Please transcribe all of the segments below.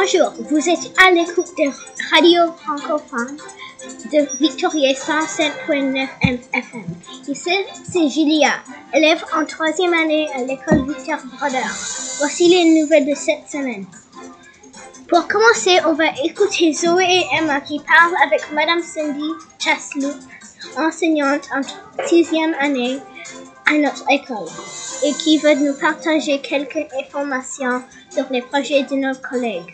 Bonjour, vous êtes à l'écoute de Radio Francophone de Victoria 107.9 FM. Ici, c'est Julia, élève en troisième année à l'école Victor Broder. Voici les nouvelles de cette semaine. Pour commencer, on va écouter Zoé et Emma qui parlent avec Madame Cindy Chasloup, enseignante en sixième année à notre école, et qui veut nous partager quelques informations sur les projets de nos collègues.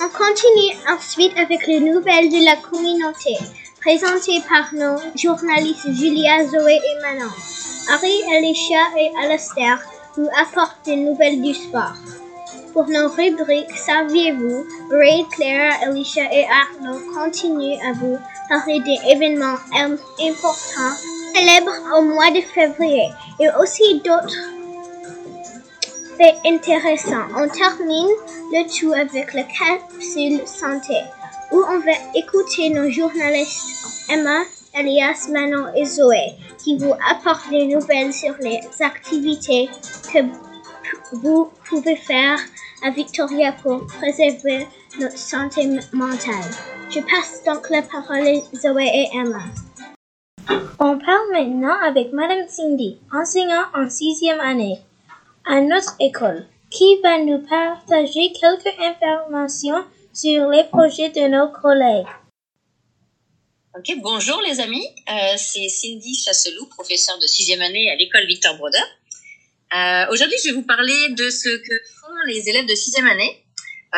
On continue ensuite avec les nouvelles de la communauté, présentées par nos journalistes Julia, Zoé et Manon. Harry, Alicia et Alastair nous apportent des nouvelles du sport. Pour nos rubriques Saviez-vous, Ray, Claire, Alicia et Arnaud continuent à vous parler des événements importants célèbres au mois de février et aussi d'autres faits intéressants. On termine le tout avec la capsule santé où on va écouter nos journalistes Emma, Elias, Manon et Zoé qui vous apportent des nouvelles sur les activités que vous pouvez faire à Victoria pour préserver notre santé mentale. Je passe donc la parole à Zoé et Emma. On parle maintenant avec Madame Cindy, enseignante en sixième année à notre école, qui va nous partager quelques informations sur les projets de nos collègues. Ok, bonjour les amis, euh, c'est Cindy Chasselou, professeure de sixième année à l'école Victor Broder. Euh, Aujourd'hui, je vais vous parler de ce que font les élèves de sixième année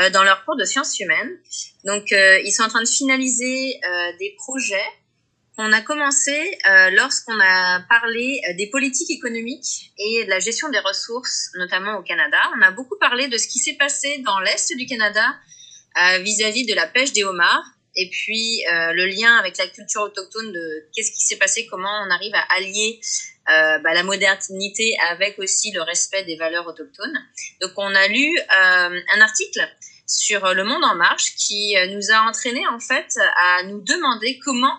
euh, dans leur cours de sciences humaines. Donc, ils sont en train de finaliser des projets qu'on a commencé euh, lorsqu'on a parlé des politiques économiques et de la gestion des ressources, notamment au Canada. On a beaucoup parlé de ce qui s'est passé dans l'est du Canada vis-à-vis -vis de la pêche des homards et puis euh, le lien avec la culture autochtone de qu'est-ce qui s'est passé, comment on arrive à allier euh, bah, la modernité avec aussi le respect des valeurs autochtones. Donc on a lu euh, un article sur Le Monde en Marche qui euh, nous a entraîné en fait à nous demander comment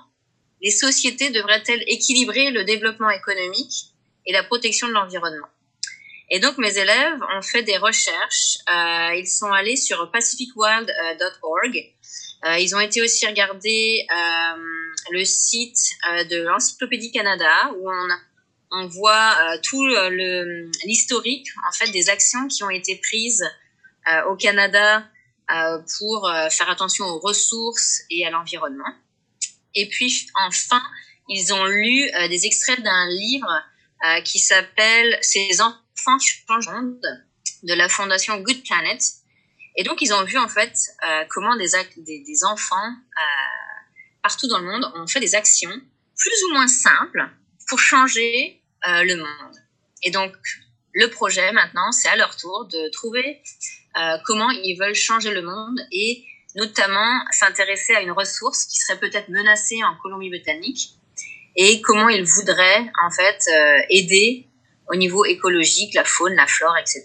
les sociétés devraient-elles équilibrer le développement économique et la protection de l'environnement? Et donc mes élèves ont fait des recherches. Euh, ils sont allés sur pacificworld.org euh, ils ont été aussi regarder euh, le site euh, de l'Encyclopédie Canada où on, on voit euh, tout l'historique en fait des actions qui ont été prises euh, au Canada euh, pour faire attention aux ressources et à l'environnement. Et puis enfin, ils ont lu des extraits d'un livre qui s'appelle Ces enfants changeants de la fondation Good Planet et donc, ils ont vu en fait euh, comment des, des, des enfants euh, partout dans le monde ont fait des actions plus ou moins simples pour changer euh, le monde. Et donc, le projet maintenant, c'est à leur tour de trouver euh, comment ils veulent changer le monde et notamment s'intéresser à une ressource qui serait peut-être menacée en Colombie-Britannique et comment ils voudraient en fait euh, aider au niveau écologique, la faune, la flore, etc.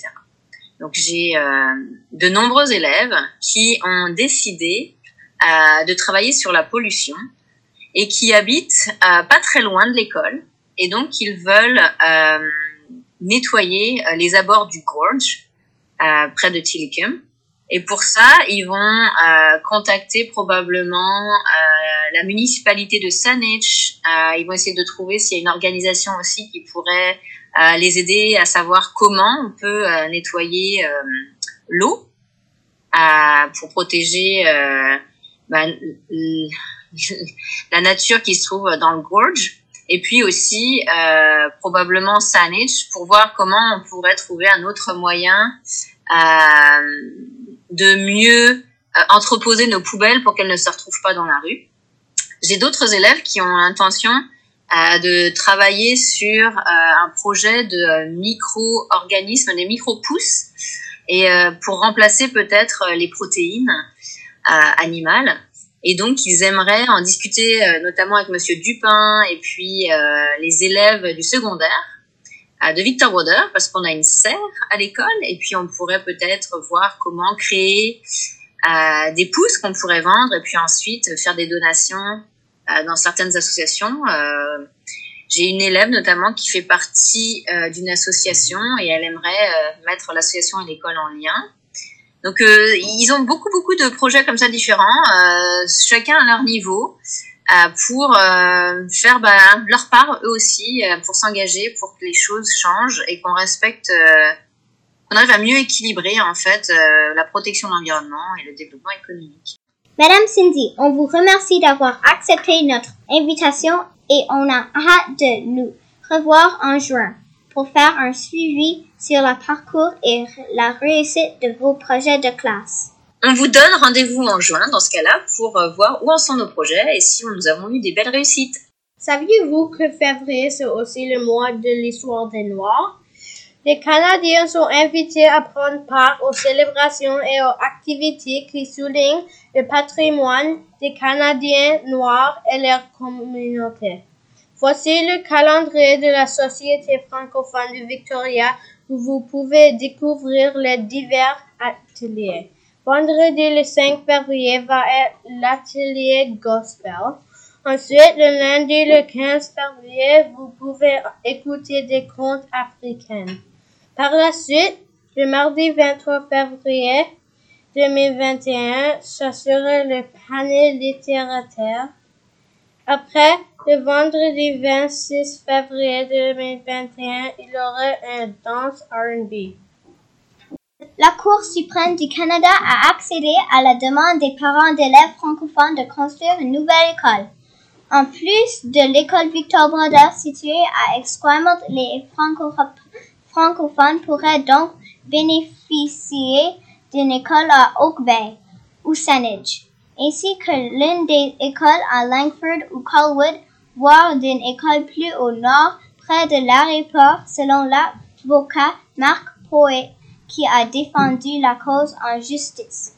Donc j'ai euh, de nombreux élèves qui ont décidé euh, de travailler sur la pollution et qui habitent euh, pas très loin de l'école et donc ils veulent euh, nettoyer euh, les abords du gorge près de Tillicum. Et pour ça, ils vont contacter probablement la municipalité de Saanich. ils vont essayer de trouver s'il y a une organisation aussi qui pourrait à les aider à savoir comment on peut euh, nettoyer euh, l'eau pour protéger euh, bah, la nature qui se trouve dans le gorge et puis aussi euh, probablement Saanich pour voir comment on pourrait trouver un autre moyen euh, de mieux entreposer nos poubelles pour qu'elles ne se retrouvent pas dans la rue. J'ai d'autres élèves qui ont l'intention euh, de travailler sur euh, un projet de euh, micro-organismes, des micro-pousses, et pour remplacer peut-être les protéines animales. Et donc, ils aimeraient en discuter notamment avec Monsieur Dupin et puis les élèves du secondaire de Victor Broder, parce qu'on a une serre à l'école, et puis on pourrait peut-être voir comment créer des pousses qu'on pourrait vendre, et puis ensuite faire des donations euh, dans certaines associations. Euh, j'ai une élève notamment qui fait partie euh, d'une association et elle aimerait mettre l'association et l'école en lien. Donc euh, ils ont beaucoup beaucoup de projets comme ça différents, euh, chacun à leur niveau, euh, pour euh, faire bah, leur part eux aussi, euh, pour s'engager, pour que les choses changent et qu'on respecte, euh, qu'on arrive à mieux équilibrer en fait euh, la protection de l'environnement et le développement économique. Madame Cindy, on vous remercie d'avoir accepté notre invitation et on a hâte de nous revoir en juin pour faire un suivi sur le parcours et la réussite de vos projets de classe. On vous donne rendez-vous en juin dans ce cas-là pour euh, voir où en sont nos projets et si nous avons eu des belles réussites. Saviez-vous que février c'est aussi le mois de l'histoire des Noirs? Les Canadiens sont invités à prendre part aux célébrations et aux activités qui soulignent le patrimoine des Canadiens noirs et leur communauté. Voici le calendrier de la Société francophone de Victoria où vous pouvez découvrir les divers ateliers. Vendredi le 5 février va être l'atelier gospel. Ensuite, le lundi le 15 février, vous pouvez écouter des contes africains. Par la suite, le mardi 23 février 2021, ça sera le panel littéraire. Après, le vendredi 26 février 2021, il y aura un danse R&B. La Cour suprême du Canada a accédé à la demande des parents d'élèves francophones de construire une nouvelle école. En plus de l'école Victor Brodeur située à Esquimalt, les franco francophones pourraient donc bénéficier d'une école à Oak Bay ou Saanich, ainsi que l'une des écoles à Langford ou Colwood, voire d'une école plus au nord près de l'aéroport, selon l'avocat Marc Poet qui a défendu la cause en justice.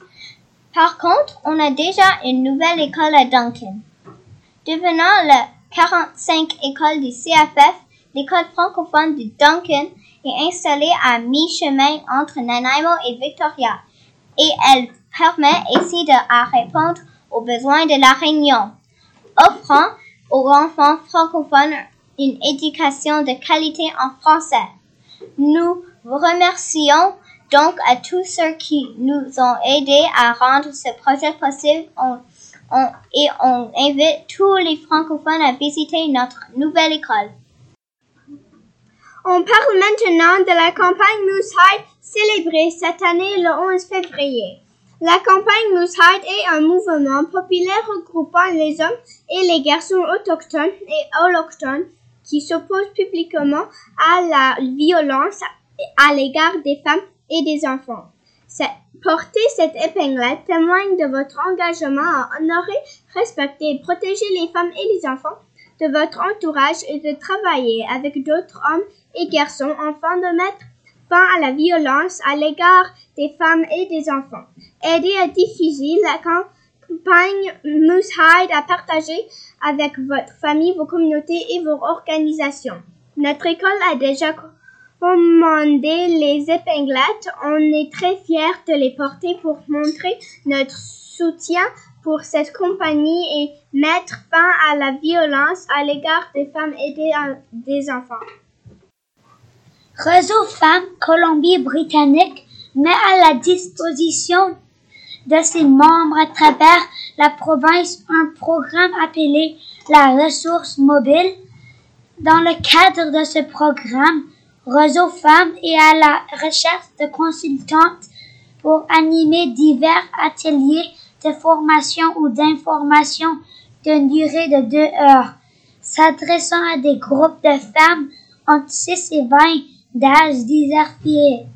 Par contre, on a déjà une nouvelle école à Duncan. Devenant la 45 école du CFF, l'école francophone de Duncan est installée à mi-chemin entre Nanaimo et Victoria et elle permet ainsi de répondre aux besoins de la Réunion, offrant aux enfants francophones une éducation de qualité en français. Nous vous remercions donc à tous ceux qui nous ont aidés à rendre ce projet possible on, on, et on invite tous les francophones à visiter notre nouvelle école. On parle maintenant de la campagne Moosehide célébrée cette année le 11 février. La campagne Moosehide est un mouvement populaire regroupant les hommes et les garçons autochtones et allochtones qui s'opposent publiquement à la violence à l'égard des femmes et des enfants. Porter cette épinglette témoigne de votre engagement à honorer, respecter et protéger les femmes et les enfants de votre entourage et de travailler avec d'autres hommes et garçons afin de mettre fin à la violence à l'égard des femmes et des enfants. Aidez à diffuser la campagne Moosehide à partager avec votre famille, vos communautés et vos organisations. Notre école a déjà commandé les épinglettes. On est très fiers de les porter pour montrer notre soutien pour cette compagnie et mettre fin à la violence à l'égard des femmes et des, des enfants. Réseau Femmes Colombie-Britannique met à la disposition de ses membres à travers la province un programme appelé la ressource mobile. Dans le cadre de ce programme, Réseau Femmes est à la recherche de consultantes pour animer divers ateliers de formation ou d'information d'une durée de deux heures, s'adressant à des groupes de femmes entre 6 et 20 d'âge diversifié.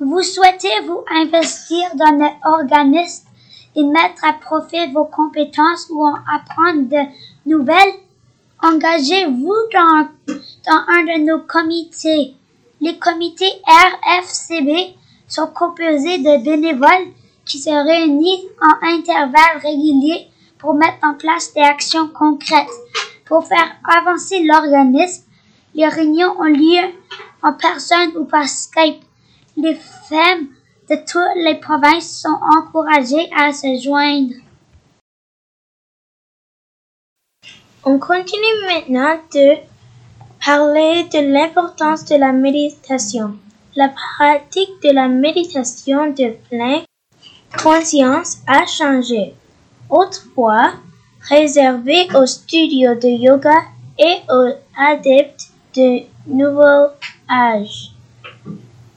Vous souhaitez vous investir dans un organisme et mettre à profit vos compétences ou en apprendre de nouvelles? Engagez-vous dans, dans un de nos comités. Les comités RFCB sont composés de bénévoles qui se réunissent en intervalles réguliers pour mettre en place des actions concrètes. Pour faire avancer l'organisme, les réunions ont lieu en personne ou par Skype. Les femmes de toutes les provinces sont encouragées à se joindre. On continue maintenant de parler de l'importance de la méditation. La pratique de la méditation de pleine conscience a changé. Autrefois, réservée aux studios de yoga et aux adeptes de nouveau âge.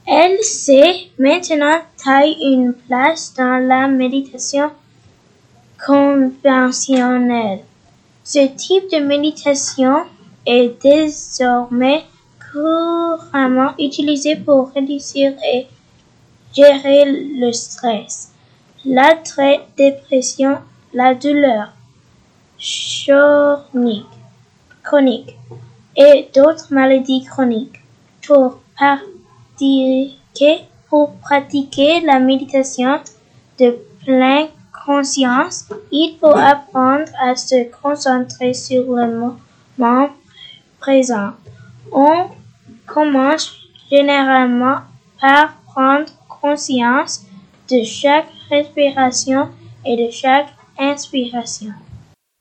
Elle sait maintenant taille une place dans la méditation conventionnelle. Ce type de méditation est désormais couramment utilisé pour réduire et gérer le stress, la dépression, la douleur chronique, chronique et d'autres maladies chroniques. Pour pratiquer, pour pratiquer la méditation de pleine conscience, il faut apprendre à se concentrer sur le moment On commence généralement par prendre conscience de chaque respiration et de chaque inspiration.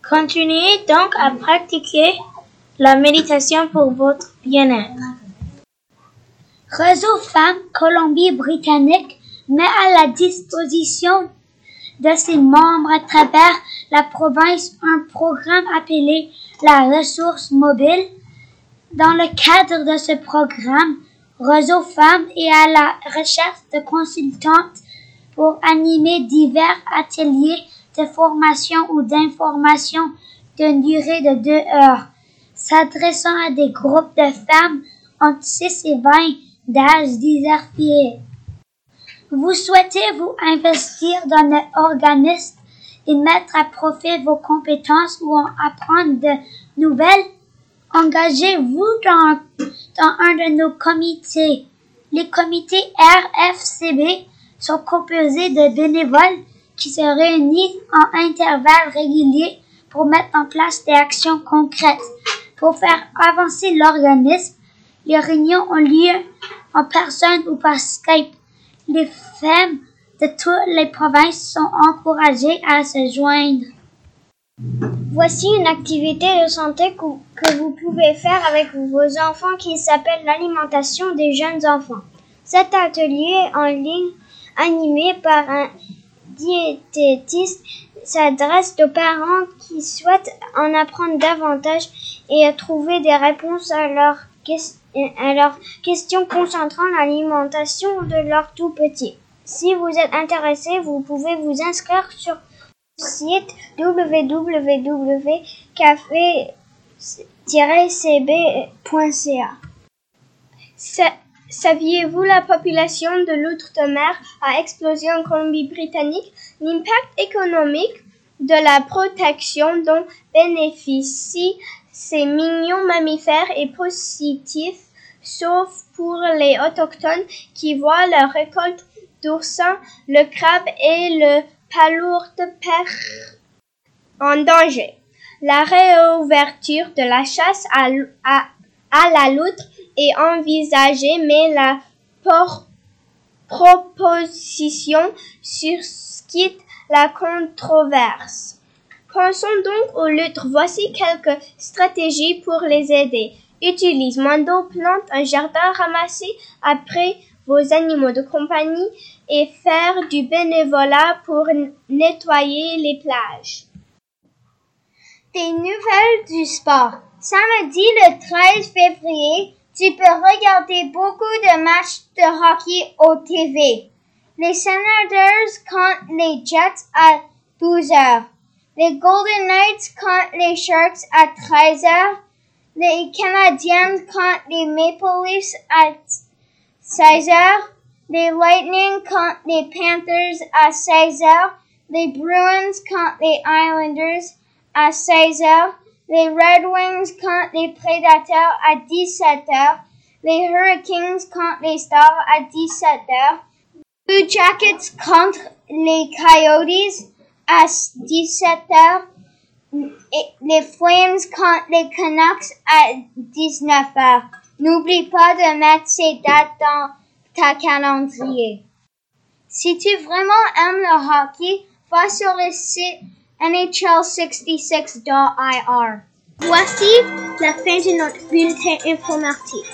Continuez donc à pratiquer la méditation pour votre bien-être. Réseau Femmes Colombie-Britannique met à la disposition de ses membres à travers la province un programme appelé la ressource mobile. Dans le cadre de ce programme, Réseau Femmes est à la recherche de consultantes pour animer divers ateliers de formation ou d'information d'une durée de deux heures, s'adressant à des groupes de femmes entre 6 et 20 d'âge diversifié. Vous souhaitez vous investir dans un organisme et mettre à profit vos compétences ou en apprendre de nouvelles? Engagez-vous dans, dans un de nos comités. Les comités RFCB sont composés de bénévoles qui se réunissent en intervalles réguliers pour mettre en place des actions concrètes. Pour faire avancer l'organisme, les réunions ont lieu en personne ou par Skype. Les femmes de toutes les provinces sont encouragées à se joindre. Voici une activité de santé que vous pouvez faire avec vos enfants qui s'appelle l'alimentation des jeunes enfants. Cet atelier en ligne animé par un diététiste s'adresse aux parents qui souhaitent en apprendre davantage et trouver des réponses à leurs, questions concentrant l'alimentation de leurs tout petits. Si vous êtes intéressé, vous pouvez vous inscrire sur site www.café-cb.ca. Saviez-vous la population de l'outre-mer a explosé en Colombie-Britannique? L'impact économique de la protection dont bénéficient ces mignons mammifères est positif, sauf pour les autochtones qui voient leur récolte d'oursins, le crabe et le palourde perche en danger. La réouverture de la chasse à, la loutre est envisagée, mais la proposition suscite la controverse. Pensons donc aux loutres. Voici quelques stratégies pour les aider. Utilise d'eau, plante un jardin, ramassez après vos animaux de compagnie et faire du bénévolat pour nettoyer les plages. Des nouvelles du sport. Samedi le 13 février, tu peux regarder beaucoup de matchs de hockey au TV. Les Senators contre les Jets à 12 heures. Les Golden Knights contre les Sharks à 13 heures. Les Canadiens contre les Maple Leafs à 16 heures. Les Lightning contre les Panthers à 16 heures. Les Bruins contre les Islanders à 16 heures les Red Wings contre les Predators à 17 heures, les Hurricanes contre les Stars à 17 heures, Blue Jackets contre les Coyotes à 17 heures, et les Flames contre les Canucks à 19 heures. N'oublie pas de mettre ces dates dans ta calendrier. Si tu vraiment aimes le hockey, va sur le site NHL66.ir. Voici la fin de notre bulletin informatif.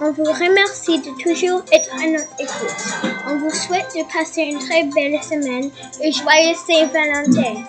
On vous remercie de toujours être à notre écoute. On vous souhaite de passer une très belle semaine et joyeux Saint-Valentin.